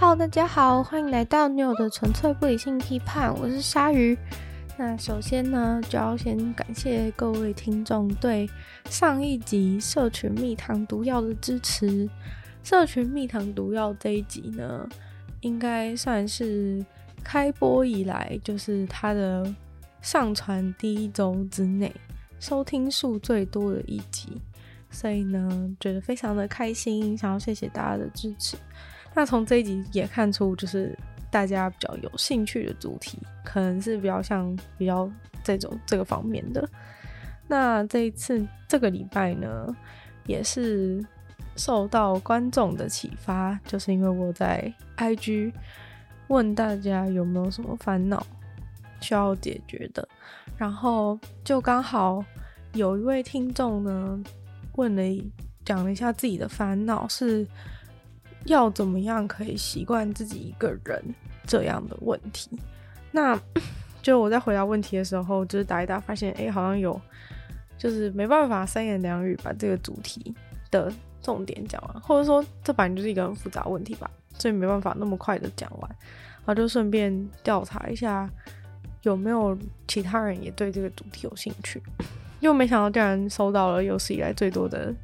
Hello，大家好，欢迎来到女友的纯粹不理性批判，我是鲨鱼。那首先呢，就要先感谢各位听众对上一集社群蜜糖毒药的支持。社群蜜糖毒药这一集呢，应该算是开播以来，就是它的上传第一周之内收听数最多的一集，所以呢，觉得非常的开心，想要谢谢大家的支持。那从这一集也看出，就是大家比较有兴趣的主题，可能是比较像比较这种这个方面的。那这一次这个礼拜呢，也是受到观众的启发，就是因为我在 IG 问大家有没有什么烦恼需要解决的，然后就刚好有一位听众呢问了讲了一下自己的烦恼是。要怎么样可以习惯自己一个人这样的问题？那 就我在回答问题的时候，就是打一打，发现哎、好像有就是没办法三言两语把这个主题的重点讲完，或者说这本来就是一个很复杂问题吧，所以没办法那么快的讲完。然后就顺便调查一下有没有其他人也对这个主题有兴趣，又没想到竟然收到了有史以来最多的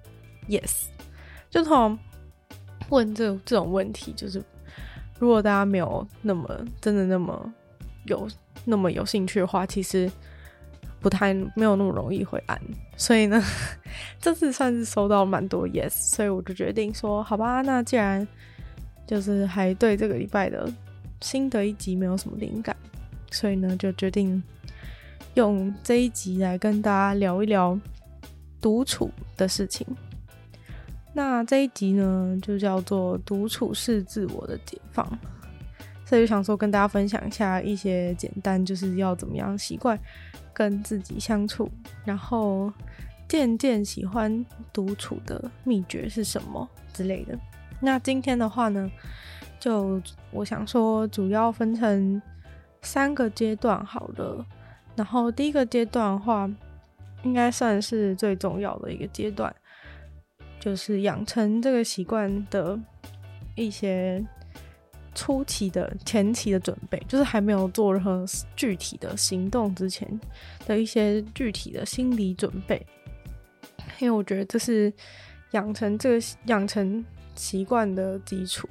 yes，就从。问这这种问题，就是如果大家没有那么真的那么有那么有兴趣的话，其实不太没有那么容易会按。所以呢，这次算是收到蛮多 yes，所以我就决定说，好吧，那既然就是还对这个礼拜的新的一集没有什么灵感，所以呢，就决定用这一集来跟大家聊一聊独处的事情。那这一集呢，就叫做“独处是自我的解放”，所以就想说跟大家分享一下一些简单，就是要怎么样习惯跟自己相处，然后渐渐喜欢独处的秘诀是什么之类的。那今天的话呢，就我想说主要分成三个阶段好了。然后第一个阶段的话，应该算是最重要的一个阶段。就是养成这个习惯的一些初期的前期的准备，就是还没有做任何具体的行动之前的一些具体的心理准备，因为我觉得这是养成这个养成习惯的基础。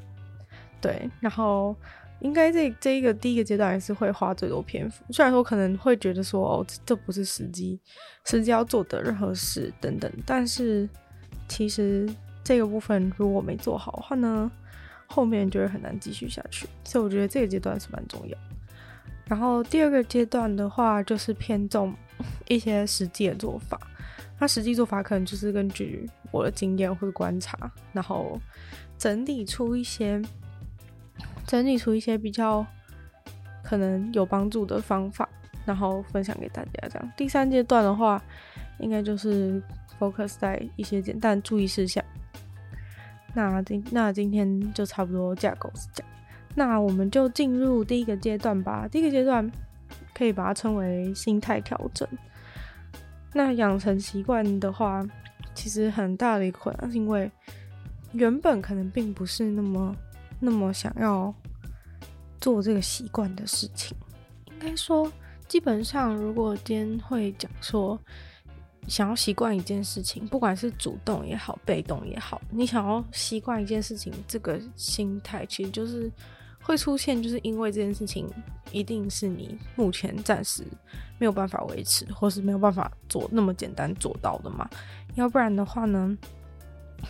对，然后应该这这一个第一个阶段也是会花最多篇幅，虽然说可能会觉得说哦，这不是时机，时机要做的任何事等等，但是。其实这个部分如果没做好的话呢，后面就会很难继续下去。所以我觉得这个阶段是蛮重要。然后第二个阶段的话，就是偏重 一些实际的做法。那实际做法可能就是根据我的经验或者观察，然后整理出一些整理出一些比较可能有帮助的方法，然后分享给大家。这样第三阶段的话，应该就是。Focus 在一些简单注意事项。那今那今天就差不多架构是这样。那我们就进入第一个阶段吧。第一个阶段可以把它称为心态调整。那养成习惯的话，其实很大的一个困难是因为原本可能并不是那么那么想要做这个习惯的事情。应该说，基本上如果今天会讲说。想要习惯一件事情，不管是主动也好，被动也好，你想要习惯一件事情，这个心态其实就是会出现，就是因为这件事情一定是你目前暂时没有办法维持，或是没有办法做那么简单做到的嘛。要不然的话呢？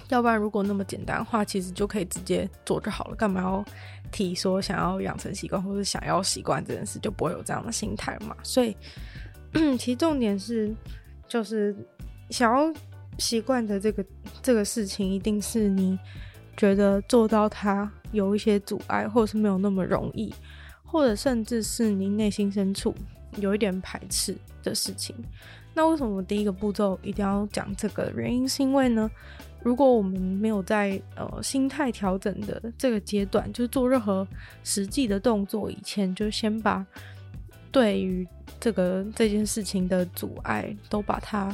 要不然如果那么简单的话，其实就可以直接做就好了，干嘛要提说想要养成习惯，或是想要习惯这件事，就不会有这样的心态嘛。所以，其实重点是。就是想要习惯的这个这个事情，一定是你觉得做到它有一些阻碍，或者是没有那么容易，或者甚至是你内心深处有一点排斥的事情。那为什么第一个步骤一定要讲这个原因？是因为呢，如果我们没有在呃心态调整的这个阶段，就是做任何实际的动作以前，就先把对于这个这件事情的阻碍，都把它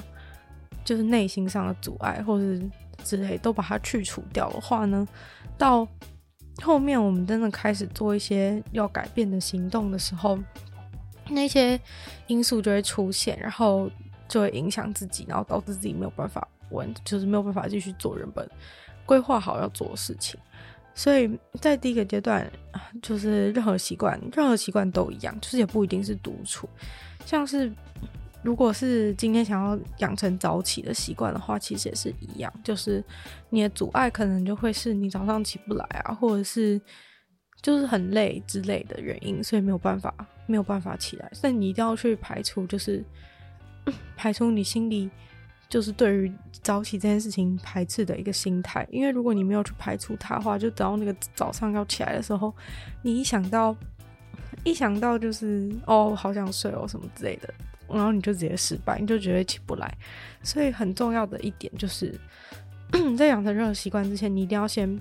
就是内心上的阻碍，或者之类，都把它去除掉的话呢，到后面我们真的开始做一些要改变的行动的时候，那些因素就会出现，然后就会影响自己，然后导致自己没有办法完，就是没有办法继续做原本规划好要做的事情。所以在第一个阶段，就是任何习惯，任何习惯都一样，就是也不一定是独处，像是。如果是今天想要养成早起的习惯的话，其实也是一样，就是你的阻碍可能就会是你早上起不来啊，或者是就是很累之类的原因，所以没有办法没有办法起来。所以你一定要去排除，就是排除你心里就是对于早起这件事情排斥的一个心态，因为如果你没有去排除它的话，就等到那个早上要起来的时候，你一想到一想到就是哦，好想睡哦什么之类的。然后你就直接失败，你就觉得起不来。所以很重要的一点就是，在养成任何习惯之前，你一定要先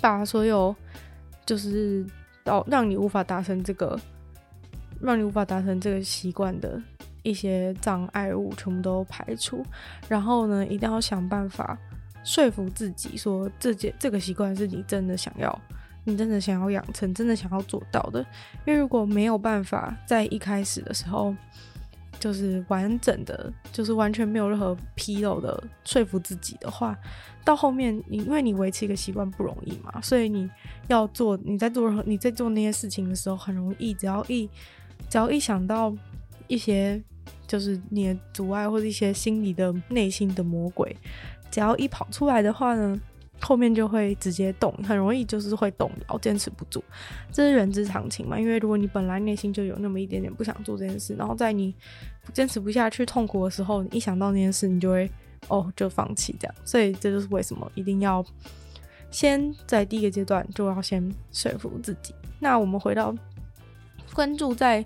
把所有就是到让你无法达成这个，让你无法达成这个习惯的一些障碍物全部都排除。然后呢，一定要想办法说服自己说，这件这个习惯是你真的想要。你真的想要养成，真的想要做到的，因为如果没有办法在一开始的时候，就是完整的，就是完全没有任何纰漏的说服自己的话，到后面你因为你维持一个习惯不容易嘛，所以你要做，你在做任何你在做那些事情的时候，很容易，只要一只要一想到一些就是你的阻碍或者一些心理的内心的魔鬼，只要一跑出来的话呢，后面就会直接动，很容易就是会动摇，坚持不住，这是人之常情嘛。因为如果你本来内心就有那么一点点不想做这件事，然后在你坚持不下去、痛苦的时候，你一想到那件事，你就会哦就放弃这样。所以这就是为什么一定要先在第一个阶段就要先说服自己。那我们回到关注在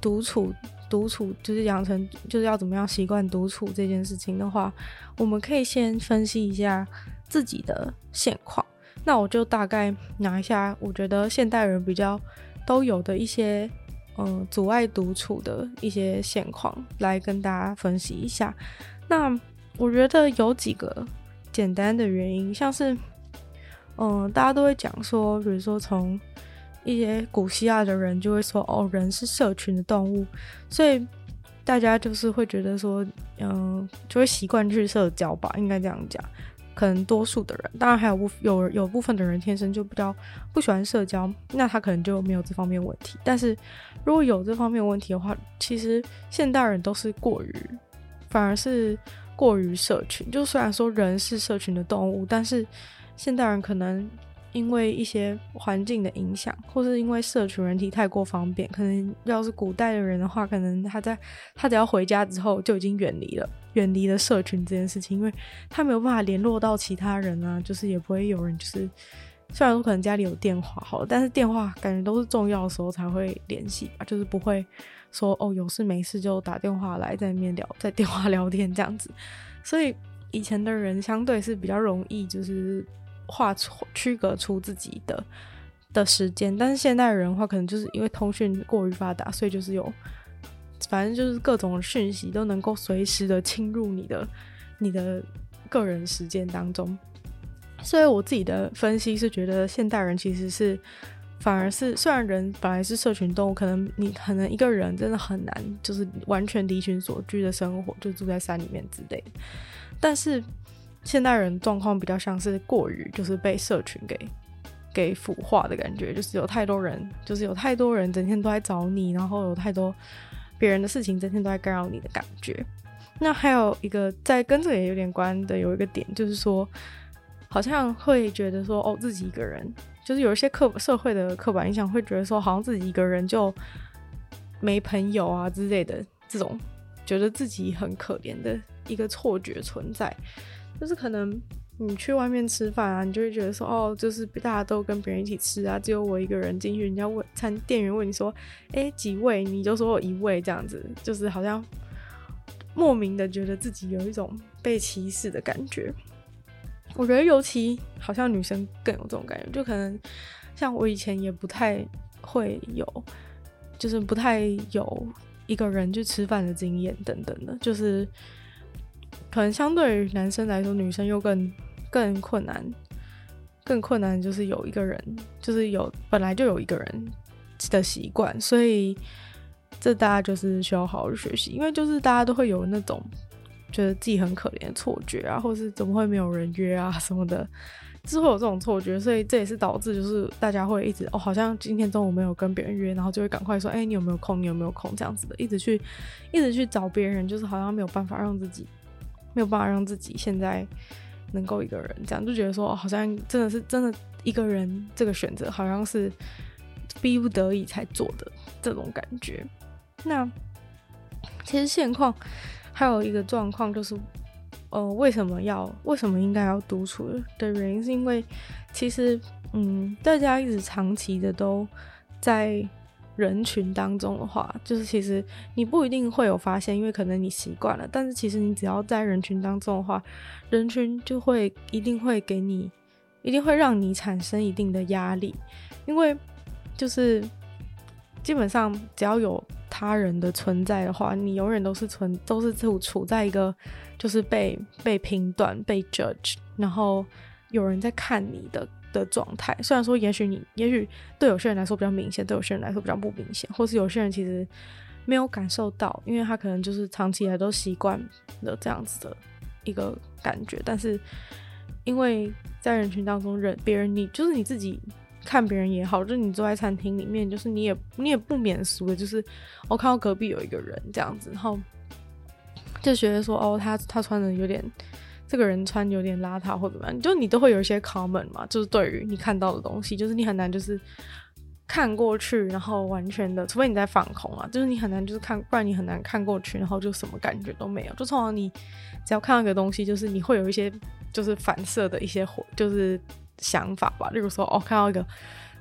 独处，独处就是养成就是要怎么样习惯独处这件事情的话，我们可以先分析一下。自己的现况，那我就大概拿一下，我觉得现代人比较都有的一些，嗯、阻碍独处的一些现况来跟大家分析一下。那我觉得有几个简单的原因，像是，嗯、大家都会讲说，比如说从一些古希腊的人就会说，哦，人是社群的动物，所以大家就是会觉得说，嗯、就会习惯去社交吧，应该这样讲。可能多数的人，当然还有部有有部分的人天生就比较不喜欢社交，那他可能就没有这方面问题。但是如果有这方面问题的话，其实现代人都是过于，反而是过于社群。就虽然说人是社群的动物，但是现代人可能。因为一些环境的影响，或是因为社群人体太过方便，可能要是古代的人的话，可能他在他只要回家之后就已经远离了，远离了社群这件事情，因为他没有办法联络到其他人啊，就是也不会有人就是，虽然说可能家里有电话好了，但是电话感觉都是重要的时候才会联系吧，就是不会说哦有事没事就打电话来在那边聊，在电话聊天这样子，所以以前的人相对是比较容易就是。画出区隔出自己的的时间，但是现代人的话，可能就是因为通讯过于发达，所以就是有，反正就是各种讯息都能够随时的侵入你的你的个人时间当中。所以我自己的分析是觉得，现代人其实是反而是，虽然人本来是社群动物，可能你可能一个人真的很难，就是完全离群所居的生活，就住在山里面之类，但是。现代人状况比较像是过于就是被社群给给腐化的感觉，就是有太多人，就是有太多人整天都在找你，然后有太多别人的事情整天都在干扰你的感觉。那还有一个在跟这个也有点关的，有一个点就是说，好像会觉得说，哦，自己一个人，就是有一些刻社会的刻板印象，会觉得说，好像自己一个人就没朋友啊之类的这种，觉得自己很可怜的一个错觉存在。就是可能你去外面吃饭啊，你就会觉得说，哦，就是大家都跟别人一起吃啊，只有我一个人进去，人家问餐店员问你说，哎，几位？你就说我一位这样子，就是好像莫名的觉得自己有一种被歧视的感觉。我觉得尤其好像女生更有这种感觉，就可能像我以前也不太会有，就是不太有一个人去吃饭的经验等等的，就是。可能相对于男生来说，女生又更更困难，更困难就是有一个人，就是有本来就有一个人的习惯，所以这大家就是需要好好学习，因为就是大家都会有那种觉得自己很可怜的错觉啊，或是怎么会没有人约啊什么的，就是会有这种错觉，所以这也是导致就是大家会一直哦，好像今天中午没有跟别人约，然后就会赶快说，哎，你有没有空？你有没有空？这样子的，一直去一直去找别人，就是好像没有办法让自己没有办法让自己现在。能够一个人这样就觉得说，好像真的是真的一个人这个选择，好像是逼不得已才做的这种感觉。那其实现况还有一个状况就是，呃，为什么要为什么应该要独处的原因，是因为其实嗯，大家一直长期的都在。人群当中的话，就是其实你不一定会有发现，因为可能你习惯了。但是其实你只要在人群当中的话，人群就会一定会给你，一定会让你产生一定的压力，因为就是基本上只要有他人的存在的话，你永远都是存都是处处在一个就是被被评断、被 judge，然后有人在看你的。的状态，虽然说，也许你，也许对有些人来说比较明显，对有些人来说比较不明显，或是有些人其实没有感受到，因为他可能就是长期以来都习惯了这样子的一个感觉。但是，因为在人群当中，人别人你就是你自己看别人也好，就是你坐在餐厅里面，就是你也你也不免俗的，就是我看到隔壁有一个人这样子，然后就觉得说，哦，他他穿的有点。这个人穿有点邋遢或怎么样，就你都会有一些 comment 嘛，就是对于你看到的东西，就是你很难就是看过去，然后完全的，除非你在放空啊，就是你很难就是看，不然你很难看过去，然后就什么感觉都没有。就通常你只要看到一个东西，就是你会有一些就是反射的一些就是想法吧，例如说哦，看到一个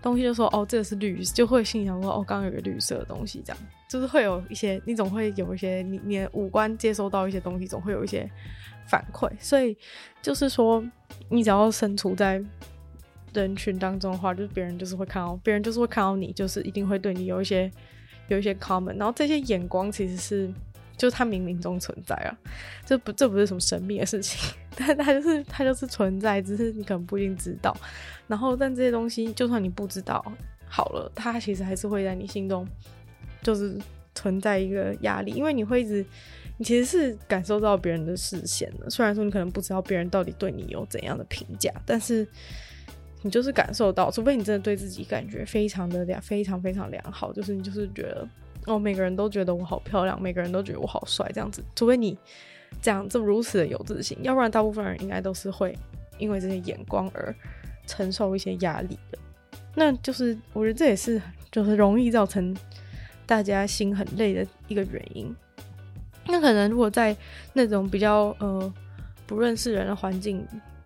东西就说哦，这个是绿，就会心想说哦，刚刚有个绿色的东西，这样就是会有一些，你总会有一些你你的五官接收到一些东西，总会有一些。反馈，所以就是说，你只要身处在人群当中的话，就是别人就是会看到，别人就是会看到你，就是一定会对你有一些有一些 comment，然后这些眼光其实是就是它冥冥中存在啊，这不这不是什么神秘的事情，但它就是它就是存在，只是你可能不一定知道。然后，但这些东西就算你不知道好了，它其实还是会在你心中就是存在一个压力，因为你会一直。你其实是感受到别人的视线的，虽然说你可能不知道别人到底对你有怎样的评价，但是你就是感受到，除非你真的对自己感觉非常的良，非常非常良好，就是你就是觉得哦，每个人都觉得我好漂亮，每个人都觉得我好帅，这样子，除非你这样这么如此的有自信，要不然大部分人应该都是会因为这些眼光而承受一些压力的。那就是我觉得这也是就是容易造成大家心很累的一个原因。那可能如果在那种比较呃不认识人的环境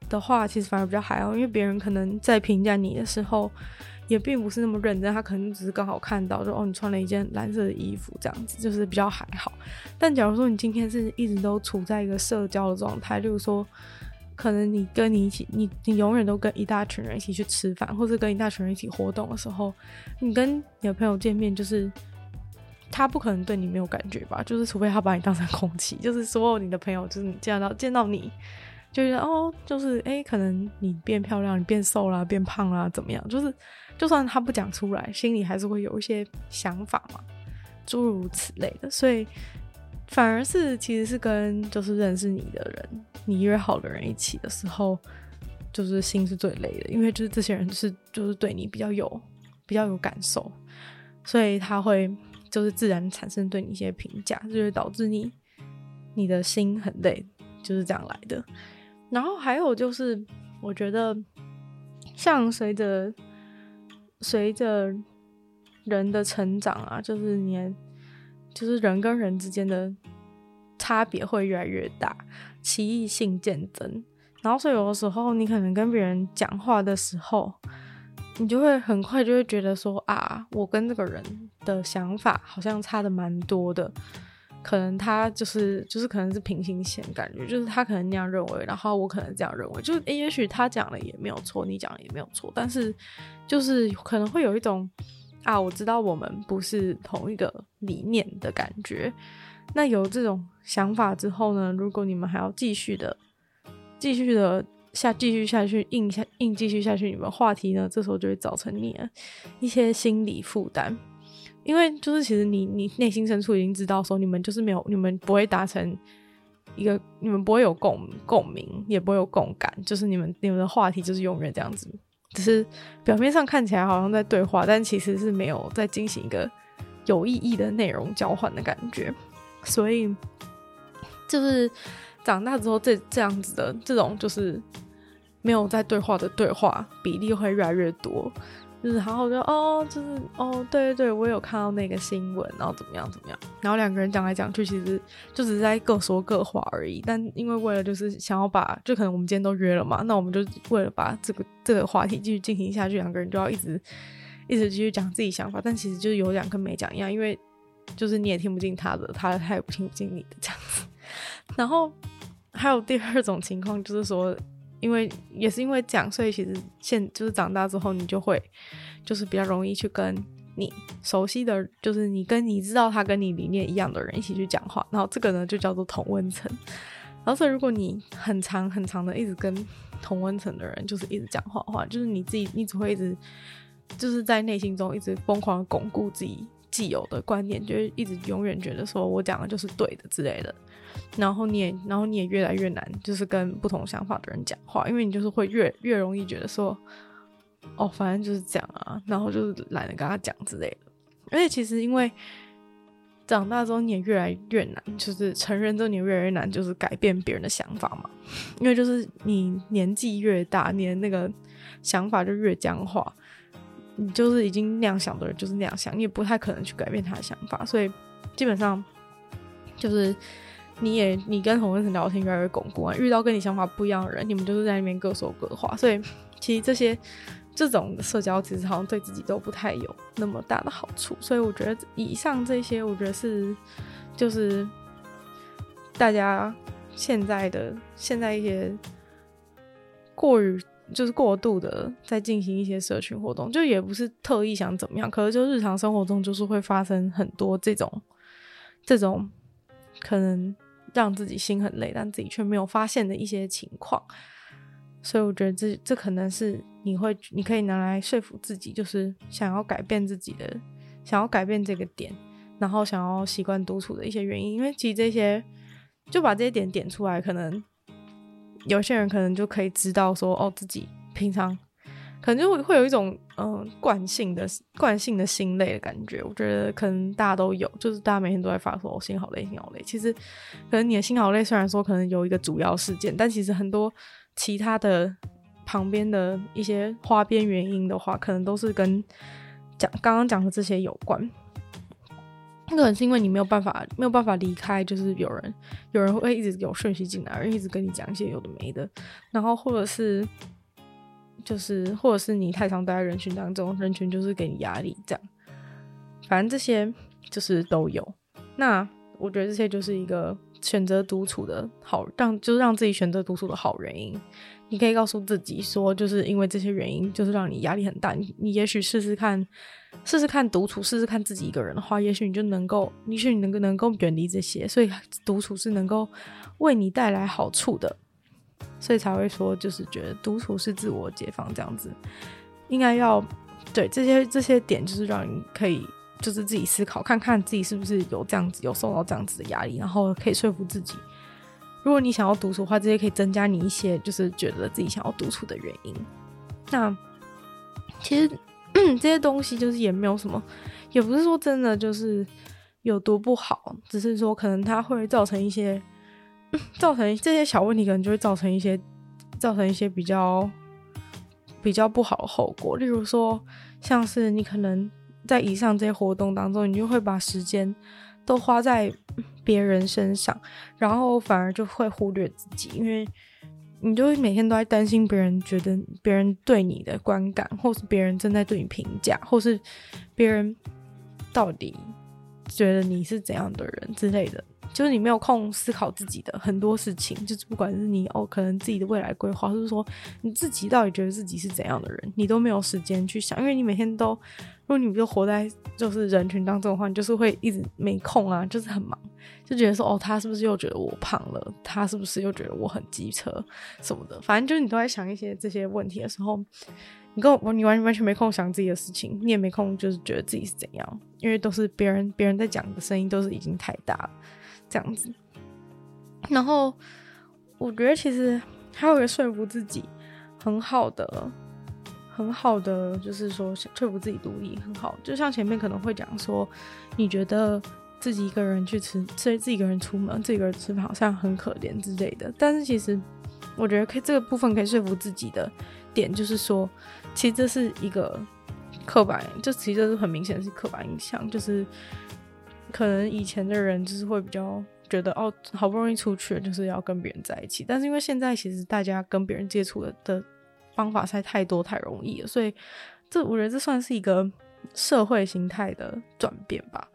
的话，其实反而比较还好，因为别人可能在评价你的时候，也并不是那么认真，他可能只是刚好看到，说哦，你穿了一件蓝色的衣服这样子，就是比较还好。但假如说你今天是一直都处在一个社交的状态，例如说，可能你跟你一起，你你永远都跟一大群人一起去吃饭，或者跟一大群人一起活动的时候，你跟你的朋友见面就是。他不可能对你没有感觉吧？就是除非他把你当成空气，就是所有你的朋友，就是你见到见到你，就觉得哦，就是诶，可能你变漂亮，你变瘦啦，变胖啦，怎么样？就是就算他不讲出来，心里还是会有一些想法嘛，诸如此类的。所以反而是其实是跟就是认识你的人，你约好的人一起的时候，就是心是最累的，因为就是这些人是就是对你比较有比较有感受，所以他会。就是自然产生对你一些评价，就会导致你你的心很累，就是这样来的。然后还有就是，我觉得像随着随着人的成长啊，就是你就是人跟人之间的差别会越来越大，奇异性渐增。然后所以有的时候你可能跟别人讲话的时候，你就会很快就会觉得说啊，我跟这个人的想法好像差的蛮多的，可能他就是就是可能是平行线感觉，就是他可能那样认为，然后我可能这样认为，就诶，也许他讲的也没有错，你讲的也没有错，但是就是可能会有一种啊，我知道我们不是同一个理念的感觉。那有这种想法之后呢，如果你们还要继续的继续的。下继续下去硬下硬继续下去，你们话题呢，这时候就会造成你一些心理负担，因为就是其实你你内心深处已经知道说你们就是没有，你们不会达成一个，你们不会有共共鸣，也不会有共感，就是你们你们的话题就是永远这样子，只是表面上看起来好像在对话，但其实是没有在进行一个有意义的内容交换的感觉，所以就是。长大之后，这这样子的这种就是没有在对话的对话比例会越来越多，就是好好就哦，就是哦，对对对，我有看到那个新闻，然后怎么样怎么样，然后两个人讲来讲去，其实就只是在各说各话而已。但因为为了就是想要把，就可能我们今天都约了嘛，那我们就为了把这个这个话题继续进行下去，两个人就要一直一直继续讲自己想法，但其实就是有讲跟没讲一样，因为就是你也听不进他的，他他也不听不进你的这样子，然后。还有第二种情况，就是说，因为也是因为这样，所以其实现就是长大之后，你就会就是比较容易去跟你熟悉的，就是你跟你知道他跟你理念一样的人一起去讲话，然后这个呢就叫做同温层。然后所以如果你很长很长的一直跟同温层的人就是一直讲话的话，就是你自己你只会一直就是在内心中一直疯狂的巩固自己既有的观念，就是一直永远觉得说我讲的就是对的之类的。然后你也，然后你也越来越难，就是跟不同想法的人讲话，因为你就是会越越容易觉得说，哦，反正就是这样啊，然后就是懒得跟他讲之类的。而且其实因为长大之后你也越来越难，就是成人之后你越来越难，就是改变别人的想法嘛。因为就是你年纪越大，你的那个想法就越僵化，你就是已经那样想的人就是那样想，你也不太可能去改变他的想法，所以基本上就是。你也你跟同温层聊天越来越巩固啊，遇到跟你想法不一样的人，你们就是在那边各说各话，所以其实这些这种社交其实好像对自己都不太有那么大的好处，所以我觉得以上这些，我觉得是就是大家现在的现在一些过于就是过度的在进行一些社群活动，就也不是特意想怎么样，可是就日常生活中就是会发生很多这种这种可能。让自己心很累，但自己却没有发现的一些情况，所以我觉得这这可能是你会你可以拿来说服自己，就是想要改变自己的，想要改变这个点，然后想要习惯独处的一些原因。因为其实这些就把这些点点出来，可能有些人可能就可以知道说，哦，自己平常。可能就会会有一种嗯惯性的惯性的心累的感觉，我觉得可能大家都有，就是大家每天都在发说，我心好累，心好累。其实可能你的心好累，虽然说可能有一个主要事件，但其实很多其他的旁边的一些花边原因的话，可能都是跟讲刚刚讲的这些有关。那可能是因为你没有办法没有办法离开，就是有人有人会一直有讯息进来，而一直跟你讲一些有的没的，然后或者是。就是，或者是你太常待在人群当中，人群就是给你压力，这样。反正这些就是都有。那我觉得这些就是一个选择独处的好，让就是让自己选择独处的好原因。你可以告诉自己说，就是因为这些原因，就是让你压力很大。你你也许试试看，试试看独处，试试看自己一个人的话，也许你就能够，也许你能够能够远离这些。所以独处是能够为你带来好处的。所以才会说，就是觉得独处是自我解放这样子，应该要对这些这些点，就是让你可以就是自己思考，看看自己是不是有这样子有受到这样子的压力，然后可以说服自己，如果你想要独处的话，这些可以增加你一些就是觉得自己想要独处的原因。那其实这些东西就是也没有什么，也不是说真的就是有多不好，只是说可能它会造成一些。造成这些小问题，可能就会造成一些，造成一些比较比较不好的后果。例如说，像是你可能在以上这些活动当中，你就会把时间都花在别人身上，然后反而就会忽略自己，因为你就会每天都在担心别人觉得别人对你的观感，或是别人正在对你评价，或是别人到底觉得你是怎样的人之类的。就是你没有空思考自己的很多事情，就是不管是你哦，可能自己的未来规划，或是说你自己到底觉得自己是怎样的人，你都没有时间去想，因为你每天都，如果你就活在就是人群当中的话，你就是会一直没空啊，就是很忙，就觉得说哦，他是不是又觉得我胖了？他是不是又觉得我很机车什么的？反正就是你都在想一些这些问题的时候。你跟我，你完完全没空想自己的事情，你也没空就是觉得自己是怎样，因为都是别人别人在讲的声音，都是已经太大了，这样子。然后我觉得其实还有一个说服自己很好的、很好的，就是说说服自己独立很好。就像前面可能会讲说，你觉得自己一个人去吃，所以自己一个人出门，自己一个人吃饭好像很可怜之类的。但是其实我觉得可以这个部分可以说服自己的。点就是说，其实这是一个刻板，就其实是很明显是刻板印象，就是可能以前的人就是会比较觉得哦，好不容易出去就是要跟别人在一起，但是因为现在其实大家跟别人接触的的方法实在太多太容易了，所以这我觉得这算是一个社会形态的转变吧。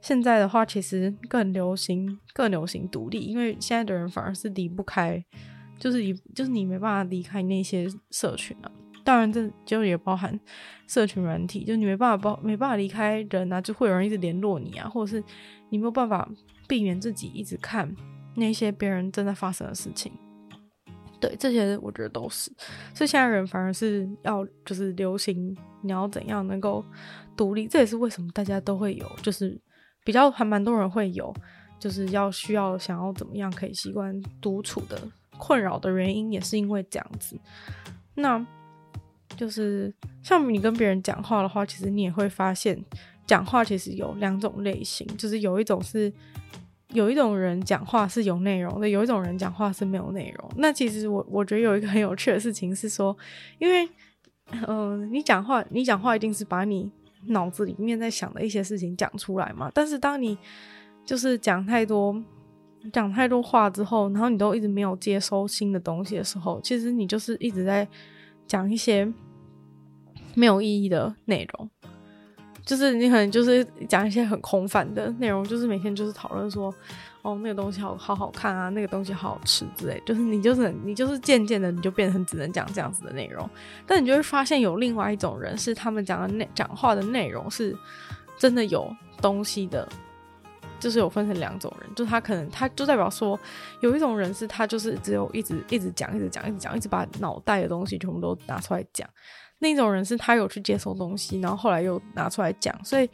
现在的话，其实更流行更流行独立，因为现在的人反而是离不开。就是你，就是你没办法离开那些社群啊。当然，这就也包含社群软体，就你没办法包，没办法离开人啊，就会有人一直联络你啊，或者是你没有办法避免自己一直看那些别人正在发生的事情。对，这些我觉得都是。所以现在人反而是要就是流行，你要怎样能够独立？这也是为什么大家都会有，就是比较还蛮多人会有，就是要需要想要怎么样可以习惯独处的。困扰的原因也是因为这样子，那就是像你跟别人讲话的话，其实你也会发现，讲话其实有两种类型，就是有一种是有一种人讲话是有内容的，有一种人讲话是没有内容。那其实我我觉得有一个很有趣的事情是说，因为嗯、你讲话你讲话一定是把你脑子里面在想的一些事情讲出来嘛，但是当你就是讲太多。讲太多话之后，然后你都一直没有接收新的东西的时候，其实你就是一直在讲一些没有意义的内容，就是你可能就是讲一些很空泛的内容，就是每天就是讨论说，哦，那个东西好好好看啊，那个东西好好吃之类，就是你就是你就是渐渐的你就变成只能讲这样子的内容，但你就会发现有另外一种人是他们讲的内讲话的内容是真的有东西的。就是有分成两种人，就他可能他就代表说，有一种人是他就是只有一直一直讲，一直讲，一直讲，一直把脑袋的东西全部都拿出来讲。那种人是他有去接收东西，然后后来又拿出来讲，所以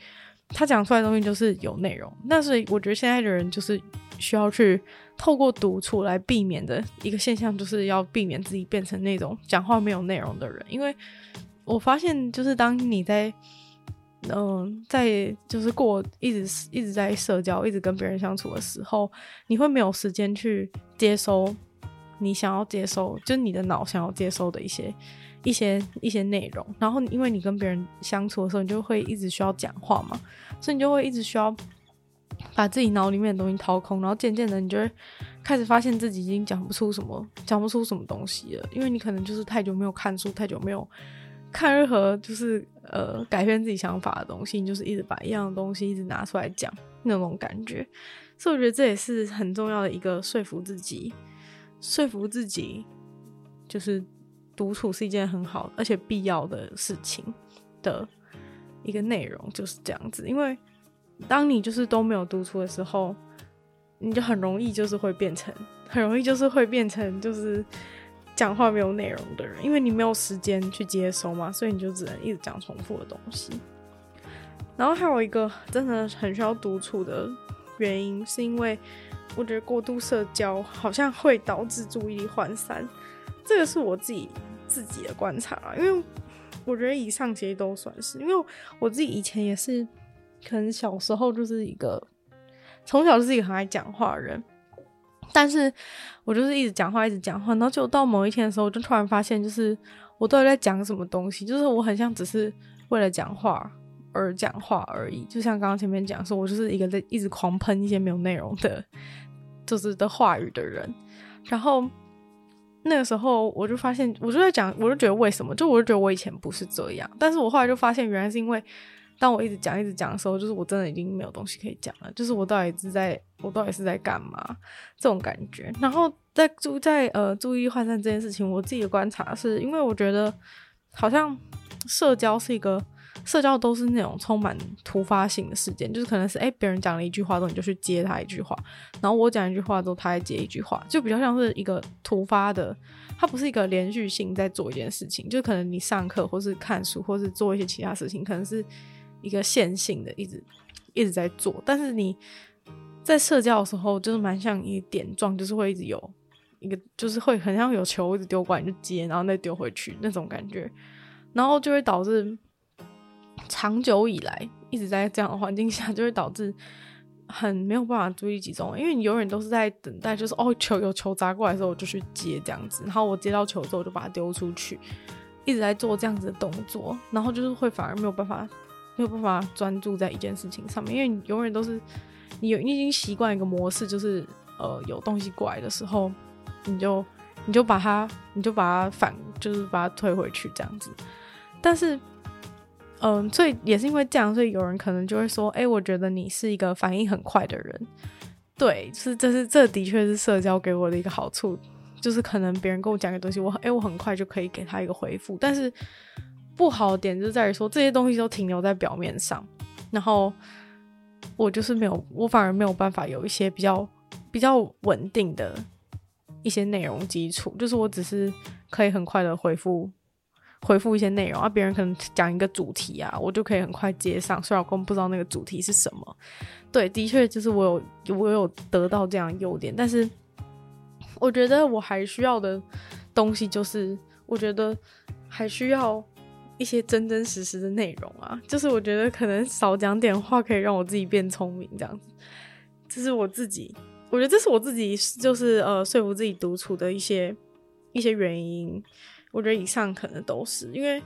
他讲出来的东西就是有内容。那所以我觉得现在的人就是需要去透过独处来避免的一个现象，就是要避免自己变成那种讲话没有内容的人。因为我发现，就是当你在嗯，在就是过一直一直在社交，一直跟别人相处的时候，你会没有时间去接收你想要接收，就是你的脑想要接收的一些一些一些内容。然后，因为你跟别人相处的时候，你就会一直需要讲话嘛，所以你就会一直需要把自己脑里面的东西掏空。然后渐渐的，你就会开始发现自己已经讲不出什么，讲不出什么东西了，因为你可能就是太久没有看书，太久没有。看任何就是呃改变自己想法的东西，就是一直把一样的东西一直拿出来讲那种感觉，所以我觉得这也是很重要的一个说服自己，说服自己就是独处是一件很好而且必要的事情的一个内容，就是这样子。因为当你就是都没有独处的时候，你就很容易就是会变成，很容易就是会变成就是。讲话没有内容的人，因为你没有时间去接收嘛，所以你就只能一直讲重复的东西。然后还有一个真的很需要独处的原因，是因为我觉得过度社交好像会导致注意力涣散。这个是我自己自己的观察啊，因为我觉得以上其实都算是，因为我自己以前也是，可能小时候就是一个从小就是一个很爱讲话的人。但是我就是一直讲话，一直讲话，然后就到某一天的时候，我就突然发现，就是我到底在讲什么东西，就是我很像只是为了讲话而讲话而已。就像刚刚前面讲说，我就是一个在一直狂喷一些没有内容的，就是的话语的人。然后那个时候我就发现，我就在讲，我就觉得为什么？就我就觉得我以前不是这样，但是我后来就发现，原来是因为当我一直讲一直讲的时候，就是我真的已经没有东西可以讲了，就是我到底是在，我到底是在干嘛这种感觉。然后在注在呃注意力涣散这件事情，我自己的观察是因为我觉得好像社交是一个。社交都是那种充满突发性的事件，就是可能是诶别人讲了一句话之后，你就去接他一句话，然后我讲一句话之后，他再接一句话，就比较像是一个突发的，它不是一个连续性在做一件事情，就可能你上课或是看书或是做一些其他事情，可能是一个线性的，一直一直在做，但是你在社交的时候，就是蛮像一点状，就是会一直有一个，就是会很像有球一直丢过来你就接，然后再丢回去那种感觉，然后就会导致。长久以来一直在这样的环境下，就会导致很没有办法注意力集中，因为你永远都是在等待，就是哦球有球砸过来的时候，我就去接这样子，然后我接到球之后我就把它丢出去，一直在做这样子的动作，然后就是会反而没有办法没有办法专注在一件事情上面，因为你永远都是你有你已经习惯一个模式，就是呃有东西过来的时候，你就你就把它你就把它反就是把它推回去这样子，但是。嗯，所以也是因为这样，所以有人可能就会说：“哎、我觉得你是一个反应很快的人。”对，是这是这的确是社交给我的一个好处，就是可能别人跟我讲个东西，我哎、欸，我很快就可以给他一个回复。但是不好的点就在于说，这些东西都停留在表面上，然后我就是没有，我反而没有办法有一些比较比较稳定的一些内容基础，就是我只是可以很快的回复。回复一些内容啊，别人可能讲一个主题啊，我就可以很快接上。虽然我根本不知道那个主题是什么，对，的确就是我有我有得到这样优点，但是我觉得我还需要的东西就是，我觉得还需要一些真真实实的内容啊，就是我觉得可能少讲点话可以让我自己变聪明，这样子，这是我自己，我觉得这是我自己就是呃说服自己独处的一些一些原因。我觉得以上可能都是因为，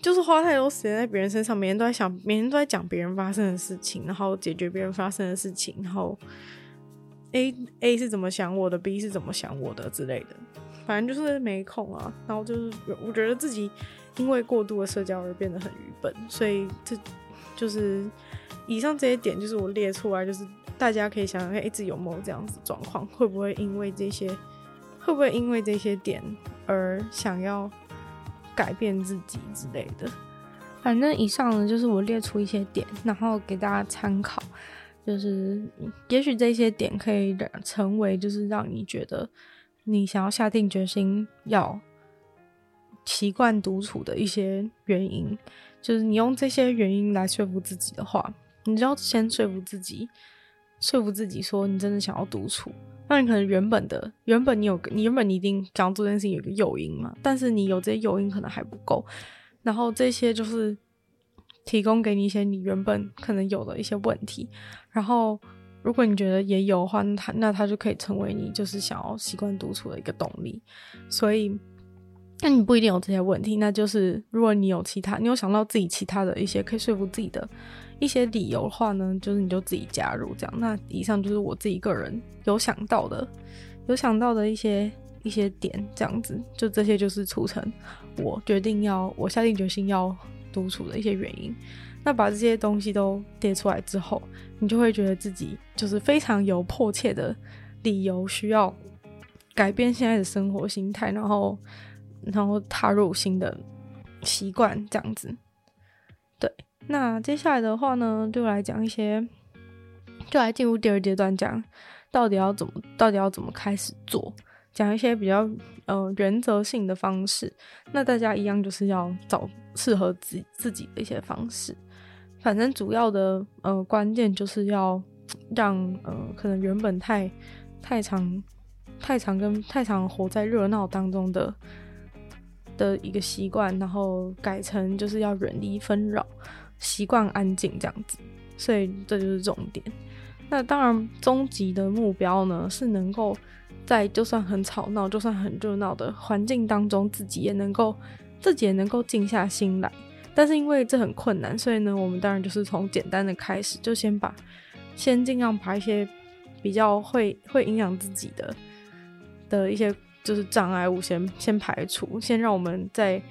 就是花太多时间在别人身上，每天都在想，每天都在讲别人发生的事情，然后解决别人发生的事情，然后 A A 是怎么想我的，B 是怎么想我的之类的，反正就是没空啊。然后就是我觉得自己因为过度的社交而变得很愚笨，所以这就是以上这些点，就是我列出来，就是大家可以想想看，一直有没有这样子状况，会不会因为这些。会不会因为这些点而想要改变自己之类的？反正以上呢，就是我列出一些点，然后给大家参考。就是也许这些点可以成为，就是让你觉得你想要下定决心要习惯独处的一些原因。就是你用这些原因来说服自己的话，你就要先说服自己，说服自己说你真的想要独处。那你可能原本的原本你有你原本你一定想做这件事情有一个诱因嘛，但是你有这些诱因可能还不够，然后这些就是提供给你一些你原本可能有的一些问题，然后如果你觉得也有的话，那它那它就可以成为你就是想要习惯独处的一个动力，所以那你不一定有这些问题，那就是如果你有其他，你有想到自己其他的一些可以说服自己的。一些理由的话呢，就是你就自己加入这样。那以上就是我自己个人有想到的，有想到的一些一些点，这样子，就这些就是促成我决定要我下定决心要独处的一些原因。那把这些东西都列出来之后，你就会觉得自己就是非常有迫切的理由，需要改变现在的生活心态，然后然后踏入新的习惯，这样子，对。那接下来的话呢，就来讲一些，就来进入第二阶段，讲到底要怎么，到底要怎么开始做，讲一些比较呃原则性的方式。那大家一样就是要找适合自自己的一些方式。反正主要的呃关键就是要让呃可能原本太太常太常跟太常活在热闹当中的的一个习惯，然后改成就是要远离纷扰。习惯安静这样子，所以这就是重点。那当然，终极的目标呢，是能够在就算很吵闹、就算很热闹的环境当中，自己也能够自己也能够静下心来。但是因为这很困难，所以呢，我们当然就是从简单的开始，就先把先尽量把一些比较会会影响自己的的一些就是障碍物先先排除，先让我们在。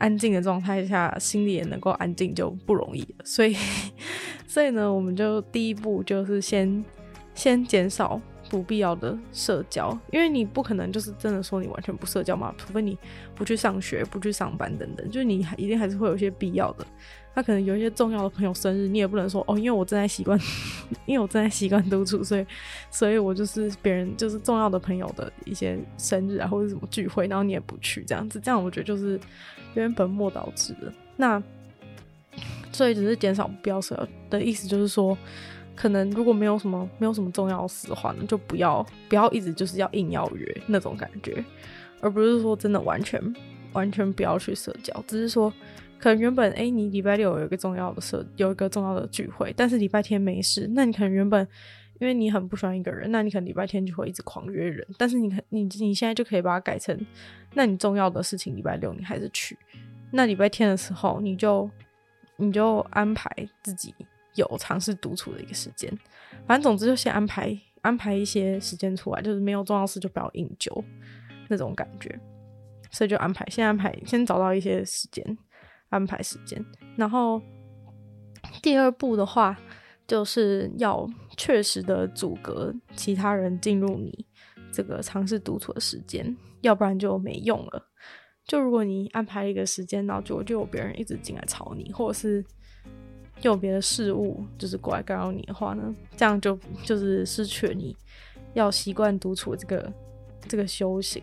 安静的状态下，心里也能够安静就不容易了。所以，所以呢，我们就第一步就是先先减少不必要的社交，因为你不可能就是真的说你完全不社交嘛，除非你不去上学、不去上班等等，就是你一定还是会有一些必要的。他可能有一些重要的朋友生日，你也不能说哦，因为我正在习惯，因为我正在习惯独处，所以，所以我就是别人就是重要的朋友的一些生日啊，或者什么聚会，然后你也不去，这样子，这样我觉得就是有点本末倒置的。那所以只是减少不要社的意思，就是说，可能如果没有什么没有什么重要事的话呢，就不要不要一直就是要硬要约那种感觉，而不是说真的完全完全不要去社交，只是说。可能原本哎、你礼拜六有一个重要的事，有一个重要的聚会，但是礼拜天没事。那你可能原本因为你很不喜欢一个人，那你可能礼拜天就会一直狂约人。但是你可你你现在就可以把它改成，那你重要的事情礼拜六你还是去。那礼拜天的时候，你就你就安排自己有尝试独处的一个时间。反正总之就先安排安排一些时间出来，就是没有重要事就不要硬揪那种感觉。所以就安排，先安排，先找到一些时间。安排时间，然后第二步的话，就是要确实的阻隔其他人进入你这个尝试独处的时间，要不然就没用了。就如果你安排一个时间，然后就就有别人一直进来吵你，或者是有别的事物就是过来干扰你的话呢，这样就就是失去你要习惯独处这个这个修行。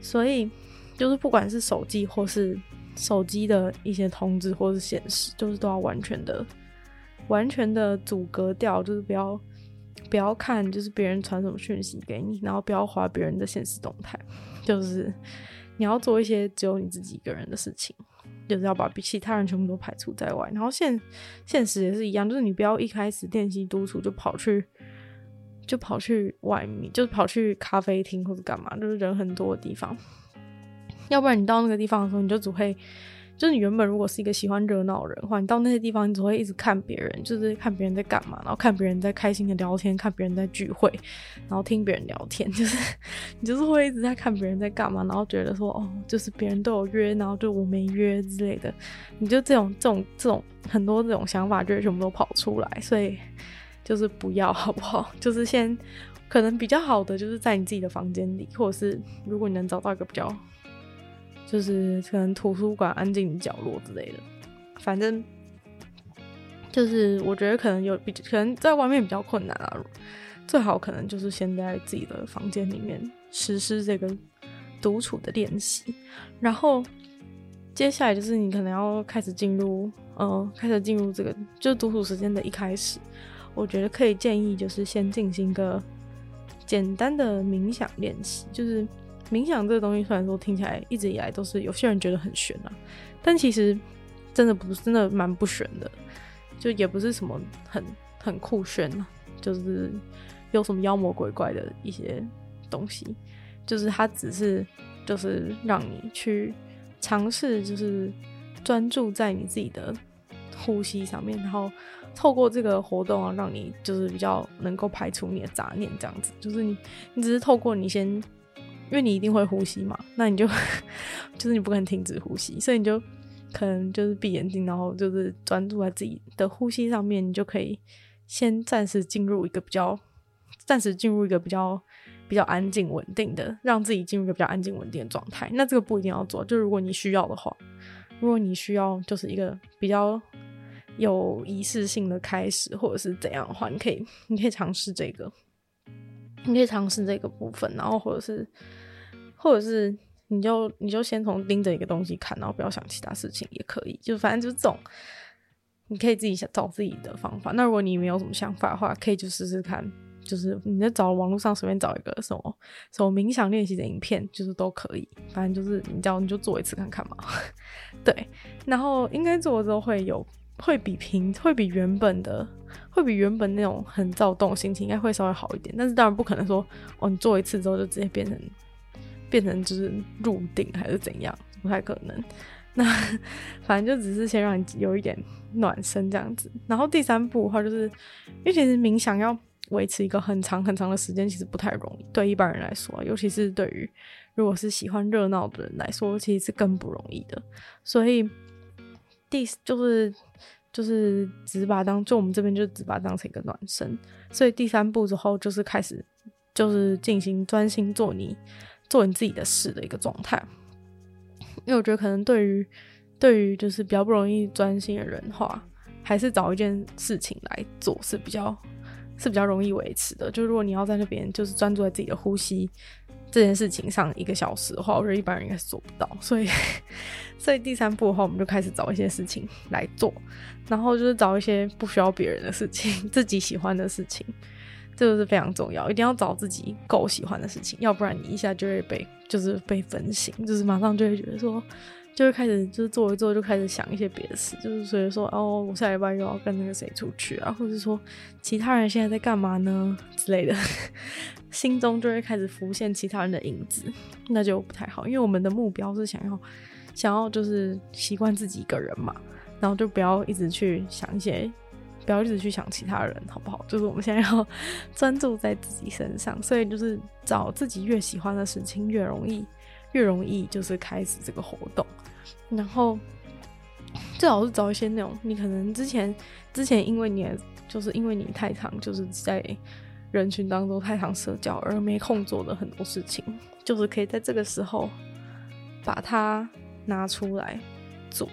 所以就是不管是手机或是手机的一些通知或是显示，就是都要完全的、完全的阻隔掉，就是不要不要看，就是别人传什么讯息给你，然后不要滑别人的现实动态，就是你要做一些只有你自己一个人的事情，就是要把其他人全部都排除在外。然后现现实也是一样，就是你不要一开始练习督促就跑去就跑去外面，就跑去咖啡厅或者干嘛，就是人很多的地方。要不然你到那个地方的时候，你就只会，就是你原本如果是一个喜欢热闹人的话，你到那些地方，你只会一直看别人，就是看别人在干嘛，然后看别人在开心的聊天，看别人在聚会，然后听别人聊天，就是你就是会一直在看别人在干嘛，然后觉得说哦，就是别人都有约，然后就我没约之类的，你就这种这种这种很多这种想法就会全部都跑出来，所以就是不要好不好？就是先可能比较好的就是在你自己的房间里，或者是如果你能找到一个比较。就是可能图书馆安静角落之类的，反正就是我觉得可能有比可能在外面比较困难啊，最好可能就是先在自己的房间里面实施这个独处的练习，然后接下来就是你可能要开始进入，呃，开始进入这个就是独处时间的一开始，我觉得可以建议就是先进行一个简单的冥想练习，就是。冥想这个东西，虽然说听起来一直以来都是有些人觉得很玄啊，但其实真的不是，真的蛮不玄的，就也不是什么很很酷炫，就是有什么妖魔鬼怪的一些东西，就是它只是就是让你去尝试，就是专注在你自己的呼吸上面，然后透过这个活动啊，让你就是比较能够排除你的杂念，这样子，就是你你只是透过你先。因为你一定会呼吸嘛，那你就 就是你不可能停止呼吸，所以你就可能就是闭眼睛，然后就是专注在自己的呼吸上面，你就可以先暂时进入一个比较，暂时进入一个比较 比较安静稳定的，让自己进入一个比较安静稳定的状态。那这个不一定要做，就如果你需要的话，如果你需要就是一个比较有仪式性的开始，或者是怎样的话，你可以你可以尝试这个。你可以尝试这个部分，然后或者是，或者是你就你就先从盯着一个东西看，然后不要想其他事情也可以，就反正就是这种，你可以自己想找自己的方法。那如果你没有什么想法的话，可以就试试看，就是你在找网络上随便找一个什么什么冥想练习的影片，就是都可以。反正就是你只要你就做一次看看嘛，对。然后应该做了之后会有。会比平会比原本的会比原本那种很躁动心情应该会稍微好一点，但是当然不可能说哦，你做一次之后就直接变成变成就是入定还是怎样，不太可能。那 反正就只是先让你有一点暖身这样子。然后第三步的话就是，因为其实冥想要维持一个很长很长的时间，其实不太容易。对一般人来说，尤其是对于如果是喜欢热闹的人来说，其实是更不容易的。所以第就是就是只把当，就我们这边就只把当成一个暖身。所以第三步之后就是开始就是进行专心做你做你自己的事的一个状态。因为我觉得可能对于对于就是比较不容易专心的人的话，还是找一件事情来做是比较是比较容易维持的。就如果你要在那边就是专注在自己的呼吸这件事情上一个小时的话，我觉得一般人应该是做不到。所以，所以第三步的话，我们就开始找一些事情来做，然后就是找一些不需要别人的事情，自己喜欢的事情，这个是非常重要。一定要找自己够喜欢的事情，要不然你一下就会被就是被分心，就是马上就会觉得说。就会开始就是做一做，就开始想一些别的事，就是所以说哦，我下礼拜又要跟那个谁出去啊，或者说其他人现在在干嘛呢之类的，心中就会开始浮现其他人的影子，那就不太好，因为我们的目标是想要想要就是习惯自己一个人嘛，然后就不要一直去想一些，不要一直去想其他人，好不好？就是我们现在要 专注在自己身上，所以就是找自己越喜欢的事情越容易。越容易就是开始这个活动，然后最好是找一些那种你可能之前之前因为你就是因为你太常就是在人群当中太常社交而没空做的很多事情，就是可以在这个时候把它拿出来做，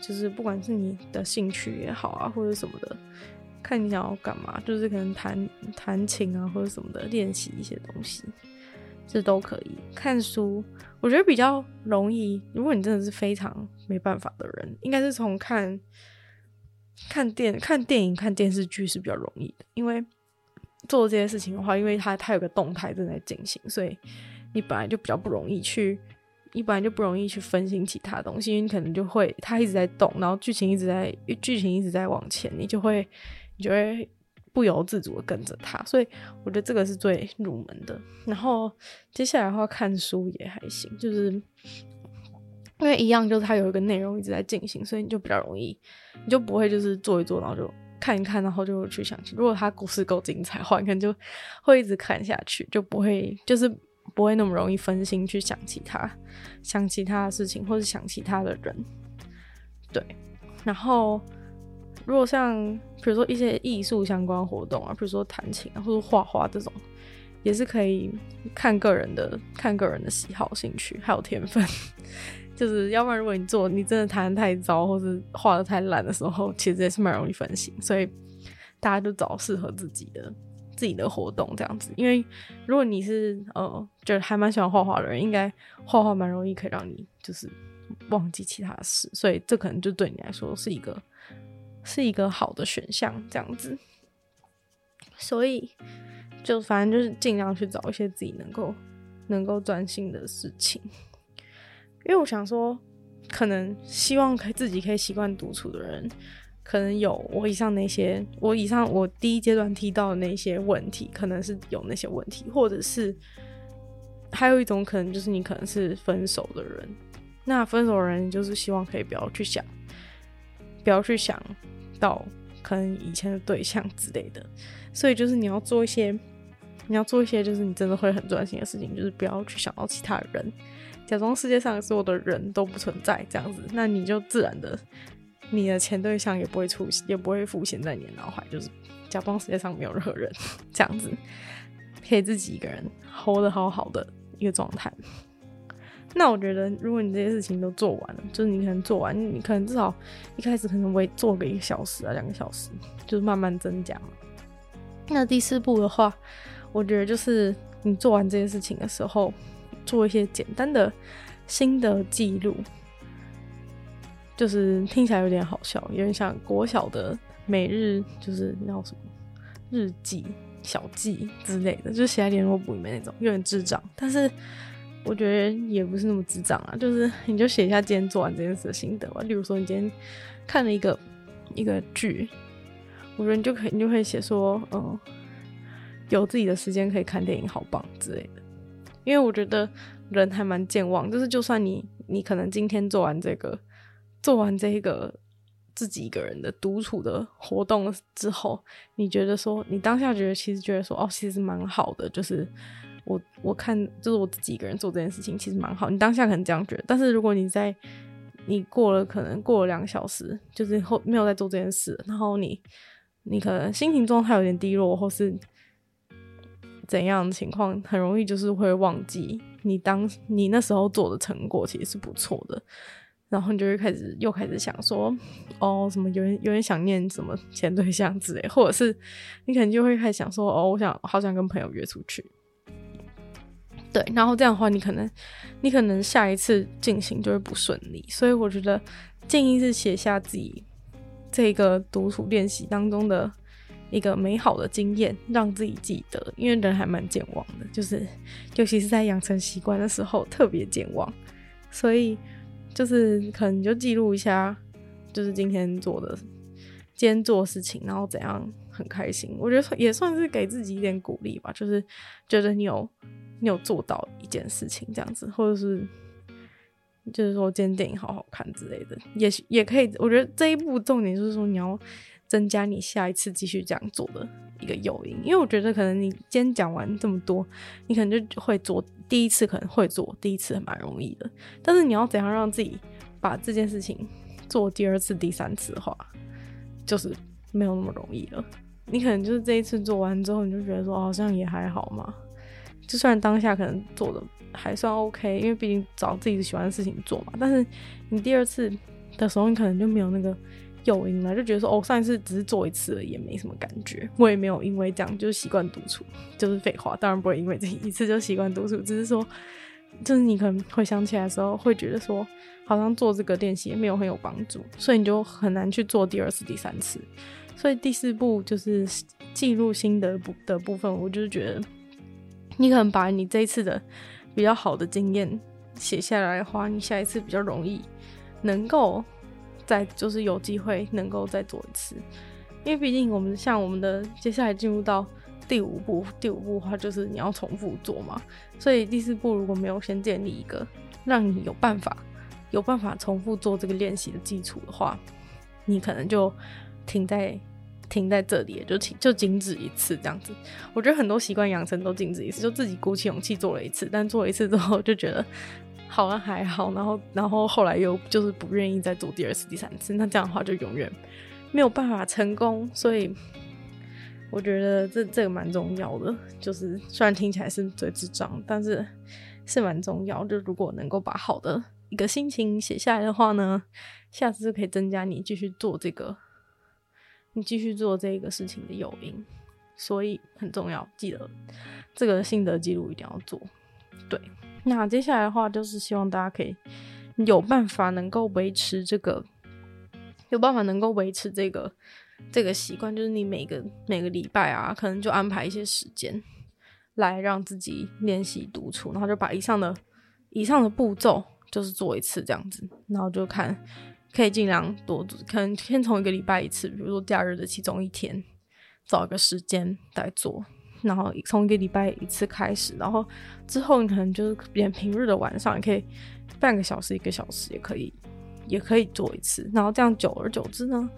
就是不管是你的兴趣也好啊，或者什么的，看你想要干嘛，就是可能弹弹琴啊或者什么的，练习一些东西。这都可以看书，我觉得比较容易。如果你真的是非常没办法的人，应该是从看看电看电影、看电视剧是比较容易的。因为做这些事情的话，因为它它有个动态正在进行，所以你本来就比较不容易去，一般就不容易去分心其他东西，因为你可能就会它一直在动，然后剧情一直在剧情一直在往前，你就会你就会。不由自主的跟着他，所以我觉得这个是最入门的。然后接下来的话，看书也还行，就是因为一样，就是它有一个内容一直在进行，所以你就比较容易，你就不会就是做一做，然后就看一看，然后就去想起。如果它故事够精彩的话，可能就会一直看下去，就不会就是不会那么容易分心去想其他想其他的事情，或是想其他的人。对，然后。如果像比如说一些艺术相关活动啊，比如说弹琴啊，或者画画这种，也是可以看个人的，看个人的喜好、兴趣还有天分。就是要不然，如果你做你真的弹得太糟，或是画的太烂的时候，其实也是蛮容易分心。所以大家就找适合自己的自己的活动这样子。因为如果你是呃，就还蛮喜欢画画的人，应该画画蛮容易可以让你就是忘记其他事。所以这可能就对你来说是一个。是一个好的选项，这样子，所以就反正就是尽量去找一些自己能够能够专心的事情，因为我想说，可能希望可以自己可以习惯独处的人，可能有我以上那些，我以上我第一阶段提到的那些问题，可能是有那些问题，或者是还有一种可能就是你可能是分手的人，那分手的人就是希望可以不要去想，不要去想。到可能以前的对象之类的，所以就是你要做一些，你要做一些，就是你真的会很专心的事情，就是不要去想到其他人，假装世界上所有的人都不存在这样子，那你就自然的，你的前对象也不会出现，也不会浮现在你的脑海，就是假装世界上没有任何人这样子，可以自己一个人 hold 得好好的一个状态。那我觉得，如果你这些事情都做完了，就是你可能做完，你可能至少一开始可能会做个一个小时啊，两个小时，就是慢慢增加嘛。那第四步的话，我觉得就是你做完这些事情的时候，做一些简单的心得记录，就是听起来有点好笑，有点像国小的每日，就是那什么日记、小记之类的，就写在联络簿里面那种，有点智障，但是。我觉得也不是那么智障啊，就是你就写一下今天做完这件事的心得吧。例如说，你今天看了一个一个剧，我觉得你就可以，你就可以写说，嗯，有自己的时间可以看电影，好棒之类的。因为我觉得人还蛮健忘，就是就算你你可能今天做完这个，做完这个自己一个人的独处的活动之后，你觉得说，你当下觉得其实觉得说，哦，其实蛮好的，就是我我看就是我自己一个人做这件事情其实蛮好。你当下可能这样觉得，但是如果你在你过了可能过了两个小时，就是后没有在做这件事，然后你你可能心情状态有点低落，或是怎样的情况，很容易就是会忘记你当你那时候做的成果其实是不错的。然后你就会开始又开始想说，哦，什么有点有点想念什么前对象之类，或者是你可能就会开始想说，哦，我想好想跟朋友约出去，对，然后这样的话，你可能你可能下一次进行就会不顺利，所以我觉得建议是写下自己这个独处练习当中的一个美好的经验，让自己记得，因为人还蛮健忘的，就是尤其是在养成习惯的时候特别健忘，所以。就是可能就记录一下，就是今天做的，今天做的事情，然后怎样很开心。我觉得也算是给自己一点鼓励吧，就是觉得你有你有做到一件事情这样子，或者是就是说今天电影好好看之类的，也也可以。我觉得这一步重点就是说你要增加你下一次继续这样做的一个诱因，因为我觉得可能你今天讲完这么多，你可能就会做。第一次可能会做，第一次蛮容易的，但是你要怎样让自己把这件事情做第二次、第三次的话，就是没有那么容易了。你可能就是这一次做完之后，你就觉得说好像也还好嘛，就算当下可能做的还算 OK，因为毕竟找自己喜欢的事情做嘛。但是你第二次的时候，你可能就没有那个。诱因了，就觉得说哦，上一次只是做一次而已，也没什么感觉。我也没有因为这样就习惯独处，就是废话。当然不会因为这一次就习惯独处，只是说，就是你可能回想起来的时候，会觉得说，好像做这个练习也没有很有帮助，所以你就很难去做第二次、第三次。所以第四步就是记录心得部的部分，我就是觉得，你可能把你这一次的比较好的经验写下来的话，你下一次比较容易能够。再就是有机会能够再做一次，因为毕竟我们像我们的接下来进入到第五步，第五步的话就是你要重复做嘛，所以第四步如果没有先建立一个让你有办法有办法重复做这个练习的基础的话，你可能就停在停在这里，就停就仅止一次这样子。我觉得很多习惯养成都仅止一次，就自己鼓起勇气做了一次，但做了一次之后就觉得。好像还好，然后然后后来又就是不愿意再做第二次、第三次，那这样的话就永远没有办法成功。所以我觉得这这个蛮重要的，就是虽然听起来是最智障，但是是蛮重要。就如果能够把好的一个心情写下来的话呢，下次就可以增加你继续做这个，你继续做这个事情的诱因。所以很重要，记得这个心得记录一定要做，对。那接下来的话，就是希望大家可以有办法能够维持这个，有办法能够维持这个这个习惯，就是你每个每个礼拜啊，可能就安排一些时间来让自己练习独处，然后就把以上的以上的步骤就是做一次这样子，然后就看可以尽量多，可能先从一个礼拜一次，比如说假日的其中一天，找一个时间来做。然后从一个礼拜一次开始，然后之后你可能就是连平日的晚上也可以半个小时、一个小时也可以，也可以做一次。然后这样久而久之呢，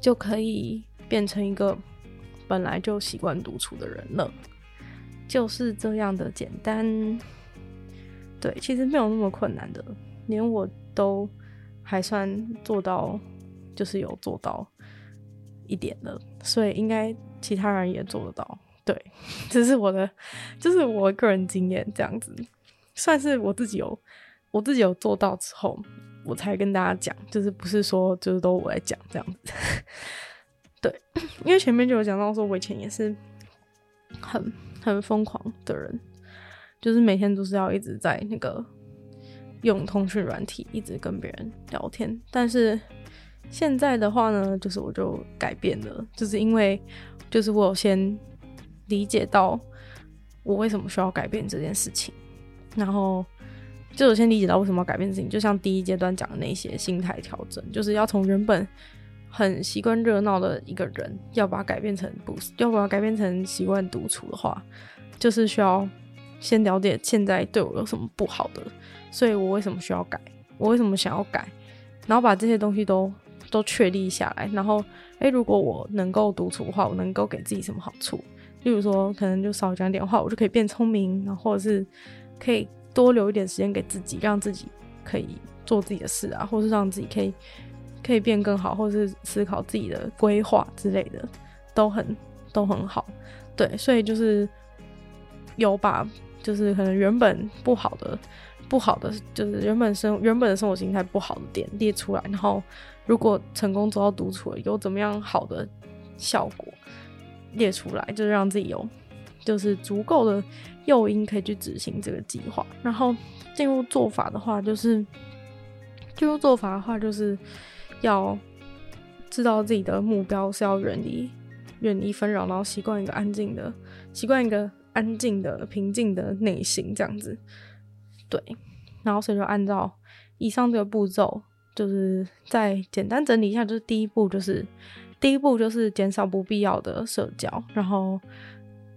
就可以变成一个本来就习惯独处的人了。就是这样的简单。对，其实没有那么困难的，连我都还算做到，就是有做到一点了，所以应该其他人也做得到。对，这是我的，就是我个人经验这样子，算是我自己有，我自己有做到之后，我才跟大家讲，就是不是说就是都我来讲这样子。对，因为前面就有讲到说，我以前也是很很疯狂的人，就是每天都是要一直在那个用通讯软体，一直跟别人聊天。但是现在的话呢，就是我就改变了，就是因为就是我先。理解到我为什么需要改变这件事情，然后就首先理解到为什么要改变事情，就像第一阶段讲的那些心态调整，就是要从原本很习惯热闹的一个人，要把它改变成不，要把它改变成习惯独处的话，就是需要先了解现在对我有什么不好的，所以我为什么需要改，我为什么想要改，然后把这些东西都都确立下来。然后，诶，如果我能够独处的话，我能够给自己什么好处？例如说，可能就少讲点话，我就可以变聪明，然后或者是可以多留一点时间给自己，让自己可以做自己的事啊，或是让自己可以可以变更好，或是思考自己的规划之类的，都很都很好。对，所以就是有把就是可能原本不好的。不好的就是原本生原本的生活形态不好的点列出来，然后如果成功做到独处了，有怎么样好的效果列出来，就是让自己有就是足够的诱因可以去执行这个计划。然后进入做法的话，就是进入做法的话，就是要知道自己的目标是要远离远离纷扰，然后习惯一个安静的习惯一个安静的平静的内心这样子。对，然后所以就按照以上这个步骤，就是再简单整理一下，就是第一步就是第一步就是减少不必要的社交，然后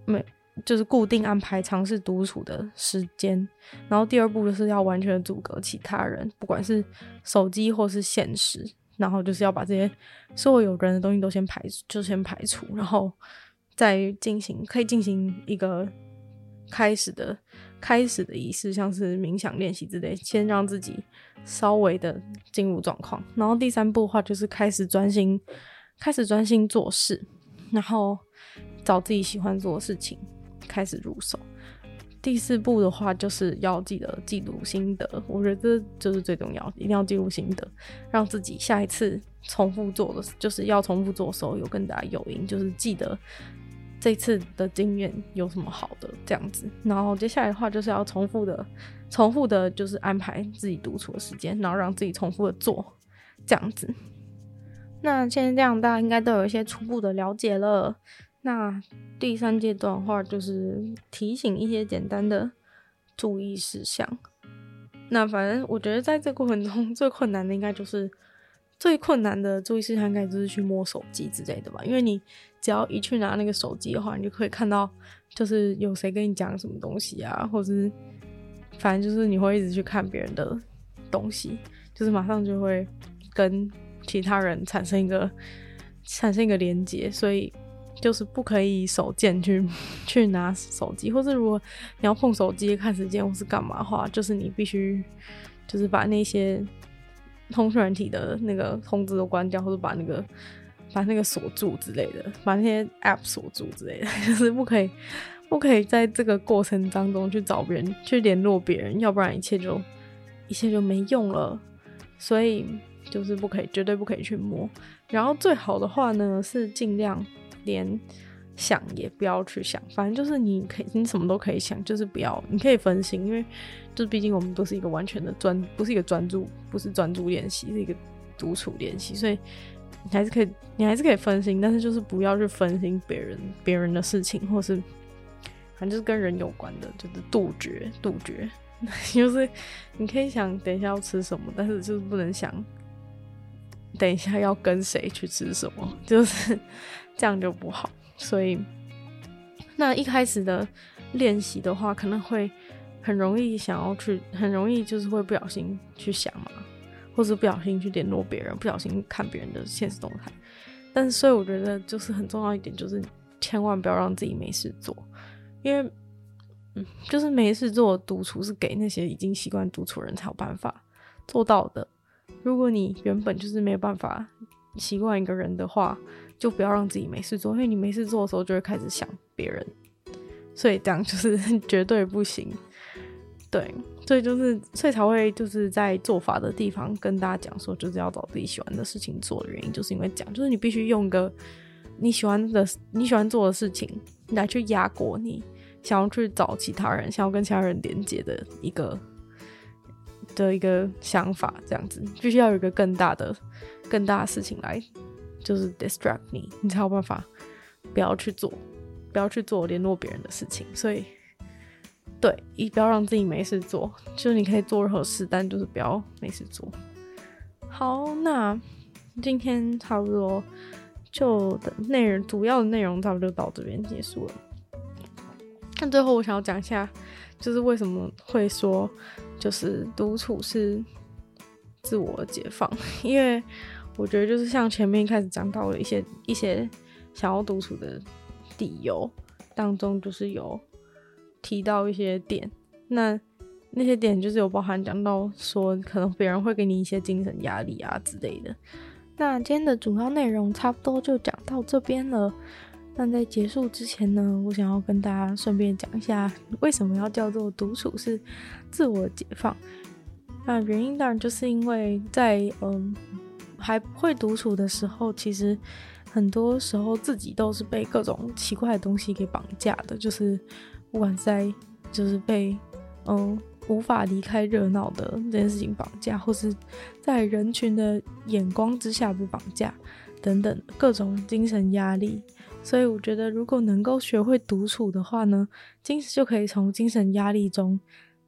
没就是固定安排尝试独处的时间，然后第二步就是要完全阻隔其他人，不管是手机或是现实，然后就是要把这些所有有人的东西都先排，就先排除，然后再进行可以进行一个开始的。开始的仪式，像是冥想练习之类，先让自己稍微的进入状况。然后第三步的话，就是开始专心，开始专心做事，然后找自己喜欢做的事情，开始入手。第四步的话，就是要记得记录心得，我觉得这就是最重要，一定要记录心得，让自己下一次重复做的，就是要重复做的时候有更大的诱因，就是记得。这次的经验有什么好的这样子，然后接下来的话就是要重复的、重复的，就是安排自己独处的时间，然后让自己重复的做这样子。那现在这样，大家应该都有一些初步的了解了。那第三阶段的话，就是提醒一些简单的注意事项。那反正我觉得在这过程中最困难的，应该就是。最困难的注意事项应该就是去摸手机之类的吧，因为你只要一去拿那个手机的话，你就可以看到，就是有谁跟你讲什么东西啊，或者是反正就是你会一直去看别人的东西，就是马上就会跟其他人产生一个产生一个连接，所以就是不可以手贱去 去拿手机，或是如果你要碰手机看时间或是干嘛的话，就是你必须就是把那些。通讯软体的那个通知都关掉，或者把那个把那个锁住之类的，把那些 App 锁住之类的，就 是不可以不可以在这个过程当中去找别人去联络别人，要不然一切就一切就没用了。所以就是不可以，绝对不可以去摸。然后最好的话呢，是尽量连想也不要去想，反正就是你可以，你什么都可以想，就是不要，你可以分心，因为就是毕竟我们都是一个完全的专，不是一个专注，不是专注练习，是一个独处练习，所以你还是可以，你还是可以分心，但是就是不要去分心别人别人的事情，或是反正就是跟人有关的，就是杜绝杜绝，就是你可以想等一下要吃什么，但是就是不能想等一下要跟谁去吃什么，就是这样就不好。所以，那一开始的练习的话，可能会很容易想要去，很容易就是会不小心去想嘛，或是不小心去联络别人，不小心看别人的现实动态。但是，所以我觉得就是很重要一点，就是千万不要让自己没事做，因为，嗯，就是没事做，独处是给那些已经习惯独处人才有办法做到的。如果你原本就是没有办法习惯一个人的话，就不要让自己没事做，因为你没事做的时候就会开始想别人，所以这样就是 绝对不行。对，所以就是所以才会就是在做法的地方跟大家讲说，就是要找自己喜欢的事情做的原因，就是因为讲，就是你必须用个你喜欢的你喜欢做的事情来去压过你想要去找其他人，想要跟其他人连接的一个的一个想法，这样子必须要有一个更大的更大的事情来。就是 distract 你，你才有办法不要去做，不要去做联络别人的事情。所以，对，一不要让自己没事做，就是你可以做任何事，但就是不要没事做。好，那今天差不多就的内容，主要的内容差不多到这边结束了。那最后我想要讲一下，就是为什么会说就是独处是自我解放，因为。我觉得就是像前面一开始讲到的一些一些想要独处的理由当中，就是有提到一些点，那那些点就是有包含讲到说，可能别人会给你一些精神压力啊之类的。那今天的主要内容差不多就讲到这边了。那在结束之前呢，我想要跟大家顺便讲一下，为什么要叫做独处是自我解放。那原因当然就是因为在嗯还不会独处的时候，其实很多时候自己都是被各种奇怪的东西给绑架的，就是不管在就是被嗯。无法离开热闹的这件事情绑架，或是在人群的眼光之下被绑架，等等各种精神压力。所以我觉得，如果能够学会独处的话呢，精神就可以从精神压力中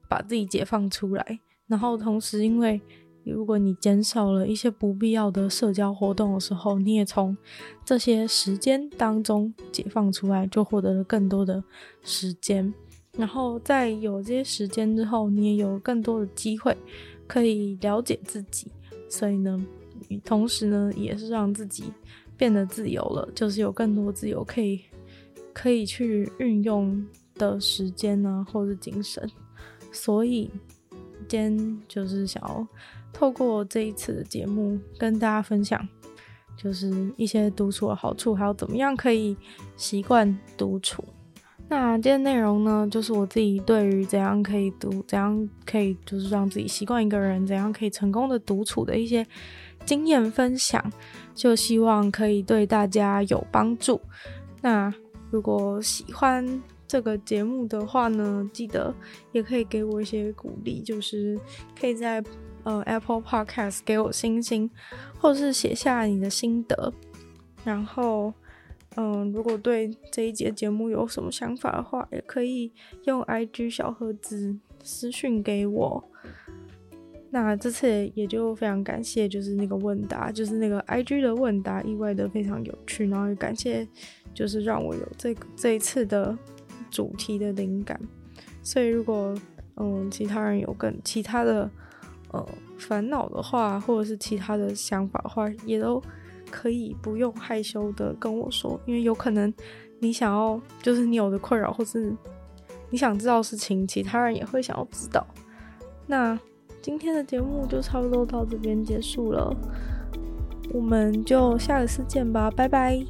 把自己解放出来。然后同时，因为如果你减少了一些不必要的社交活动的时候，你也从这些时间当中解放出来，就获得了更多的时间。然后在有这些时间之后，你也有更多的机会可以了解自己，所以呢，同时呢，也是让自己变得自由了，就是有更多自由可以可以去运用的时间呢，或是精神。所以今天就是想要透过这一次的节目跟大家分享，就是一些独处的好处，还有怎么样可以习惯独处。那今天内容呢，就是我自己对于怎样可以独，怎样可以就是让自己习惯一个人，怎样可以成功的独处的一些经验分享，就希望可以对大家有帮助。那如果喜欢这个节目的话呢，记得也可以给我一些鼓励，就是可以在呃 Apple Podcast 给我星星，或是写下你的心得，然后。嗯，如果对这一节节目有什么想法的话，也可以用 IG 小盒子私讯给我。那这次也就非常感谢，就是那个问答，就是那个 IG 的问答，意外的非常有趣。然后也感谢，就是让我有这这一次的主题的灵感。所以如果嗯其他人有更其他的呃烦恼的话，或者是其他的想法的话，也都。可以不用害羞的跟我说，因为有可能你想要，就是你有的困扰，或是你想知道事情，其他人也会想要知道。那今天的节目就差不多到这边结束了，我们就下一次见吧，拜拜。